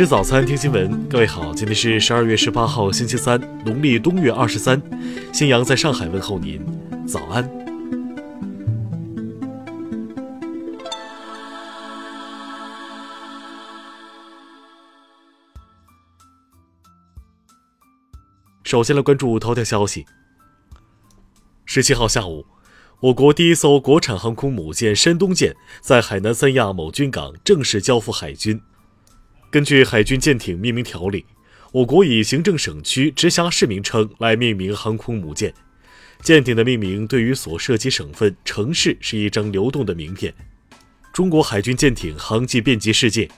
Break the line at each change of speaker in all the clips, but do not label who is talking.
吃早餐，听新闻。各位好，今天是十二月十八号，星期三，农历冬月二十三。新阳在上海问候您，早安。首先来关注头条消息。十七号下午，我国第一艘国产航空母舰“山东舰”在海南三亚某军港正式交付海军。根据海军舰艇命名条例，我国以行政省区直辖市名称来命名航空母舰。舰艇的命名对于所涉及省份、城市是一张流动的名片。中国海军舰艇航迹遍及世界，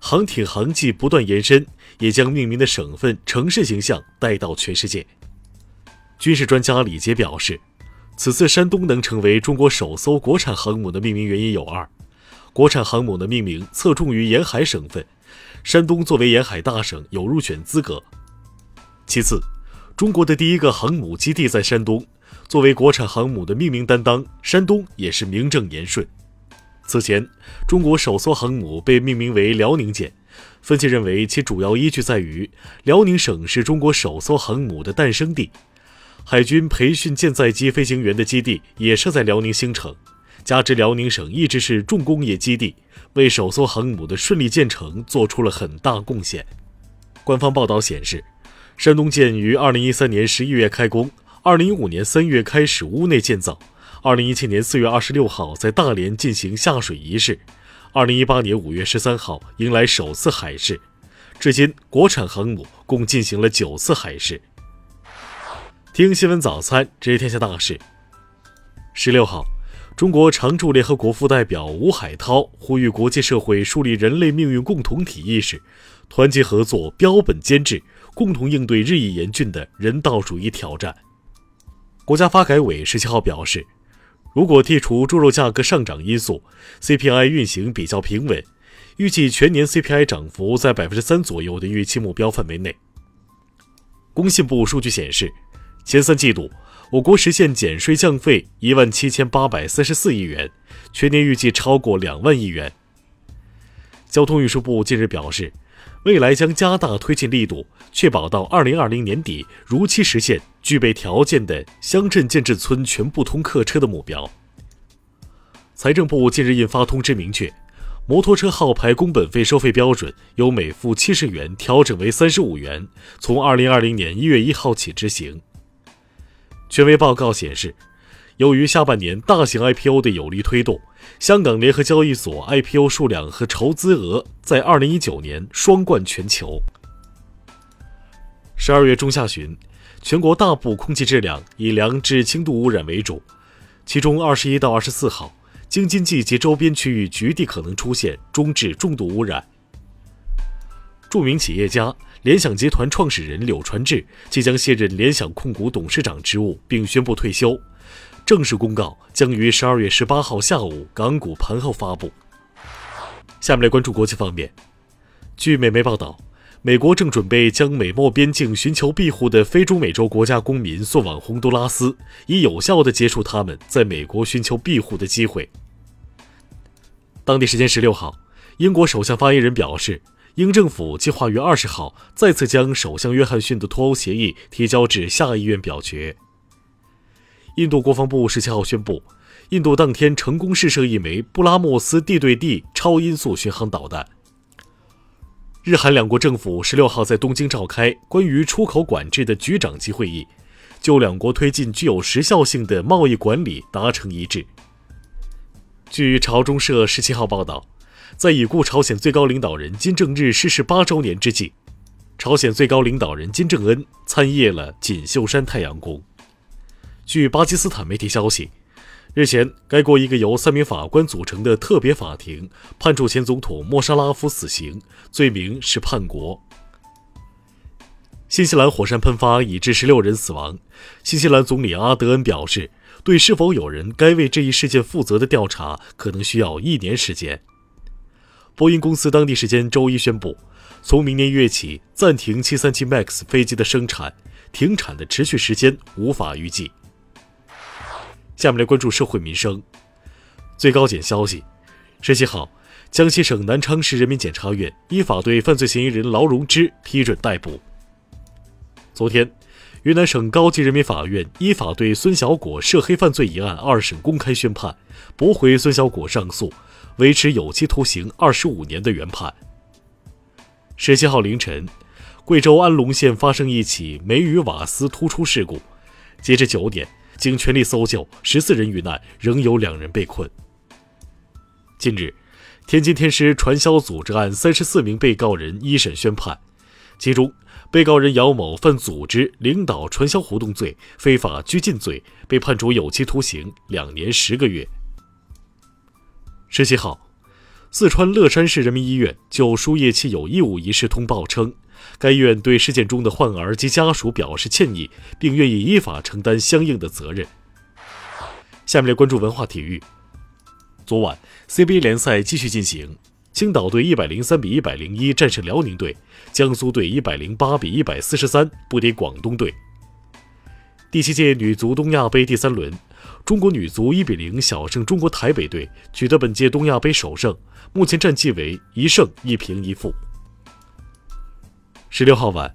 航艇航迹不断延伸，也将命名的省份、城市形象带到全世界。军事专家李杰表示，此次山东能成为中国首艘国产航母的命名原因有二：国产航母的命名侧重于沿海省份。山东作为沿海大省有入选资格。其次，中国的第一个航母基地在山东，作为国产航母的命名担当，山东也是名正言顺。此前，中国首艘航母被命名为辽宁舰，分析认为其主要依据在于辽宁省是中国首艘航母的诞生地，海军培训舰载机飞行员的基地也设在辽宁兴城。加之辽宁省一直是重工业基地，为首艘航母的顺利建成做出了很大贡献。官方报道显示，山东舰于2013年11月开工，2015年3月开始屋内建造，2017年4月26号在大连进行下水仪式，2018年5月13号迎来首次海试。至今，国产航母共进行了九次海试。听新闻早餐，知天下大事。16号。中国常驻联合国副代表吴海涛呼吁国际社会树立人类命运共同体意识，团结合作，标本兼治，共同应对日益严峻的人道主义挑战。国家发改委十七号表示，如果剔除猪肉价格上涨因素，CPI 运行比较平稳，预计全年 CPI 涨幅在百分之三左右的预期目标范围内。工信部数据显示，前三季度。我国实现减税降费一万七千八百三十四亿元，全年预计超过两万亿元。交通运输部近日表示，未来将加大推进力度，确保到二零二零年底如期实现具备条件的乡镇建制村全部通客车的目标。财政部近日印发通知，明确摩托车号牌工本费收费标准由每付七十元调整为三十五元，从二零二零年一月一号起执行。权威报告显示，由于下半年大型 IPO 的有力推动，香港联合交易所 IPO 数量和筹资额在2019年双冠全球。十二月中下旬，全国大部空气质量以良至轻度污染为主，其中二十一到二十四号，京津冀及周边区域局地可能出现中至重度污染。著名企业家。联想集团创始人柳传志即将卸任联想控股董事长职务，并宣布退休。正式公告将于十二月十八号下午港股盘后发布。下面来关注国际方面。据美媒报道，美国正准备将美墨边境寻求庇护的非洲美洲国家公民送往洪都拉斯，以有效地结束他们在美国寻求庇护的机会。当地时间十六号，英国首相发言人表示。英政府计划于二十号再次将首相约翰逊的脱欧协议提交至下议院表决。印度国防部十七号宣布，印度当天成功试射一枚布拉莫斯地对地超音速巡航导弹。日韩两国政府十六号在东京召开关于出口管制的局长级会议，就两国推进具有时效性的贸易管理达成一致。据朝中社十七号报道。在已故朝鲜最高领导人金正日逝世八周年之际，朝鲜最高领导人金正恩参谒了锦绣山太阳宫。据巴基斯坦媒体消息，日前该国一个由三名法官组成的特别法庭判处前总统莫沙拉夫死刑，罪名是叛国。新西兰火山喷发已致十六人死亡，新西兰总理阿德恩表示，对是否有人该为这一事件负责的调查可能需要一年时间。波音公司当地时间周一宣布，从明年一月起暂停737 MAX 飞机的生产，停产的持续时间无法预计。下面来关注社会民生。最高检消息，十七号，江西省南昌市人民检察院依法对犯罪嫌疑人劳荣枝批准逮捕。昨天，云南省高级人民法院依法对孙小果涉黑犯罪一案二审公开宣判，驳回孙小果上诉，维持有期徒刑二十五年的原判。十七号凌晨，贵州安龙县发生一起煤与瓦斯突出事故，截至九点，经全力搜救，十四人遇难，仍有两人被困。近日，天津天狮传销组织案三十四名被告人一审宣判，其中被告人姚某犯组织、领导传销活动罪、非法拘禁罪，被判处有期徒刑两年十个月。十七号。四川乐山市人民医院就输液器有异物一事通报称，该医院对事件中的患儿及家属表示歉意，并愿意依法承担相应的责任。下面来关注文化体育。昨晚 CBA 联赛继续进行，青岛队一百零三比一百零一战胜辽宁队，江苏队一百零八比一百四十三不敌广东队。第七届女足东亚杯第三轮，中国女足一比零小胜中国台北队，取得本届东亚杯首胜。目前战绩为一胜一平一负。十六号晚，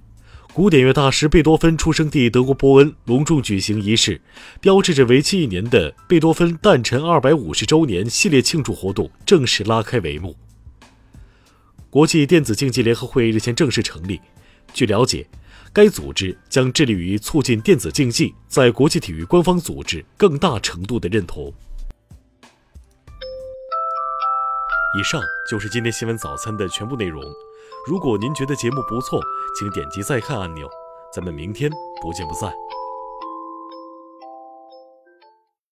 古典乐大师贝多芬出生地德国波恩隆重举行仪式，标志着为期一年的贝多芬诞辰二百五十周年系列庆祝活动正式拉开帷幕。国际电子竞技联合会日前正式成立，据了解。该组织将致力于促进电子竞技在国际体育官方组织更大程度的认同。以上就是今天新闻早餐的全部内容。如果您觉得节目不错，请点击再看按钮。咱们明天不见不散。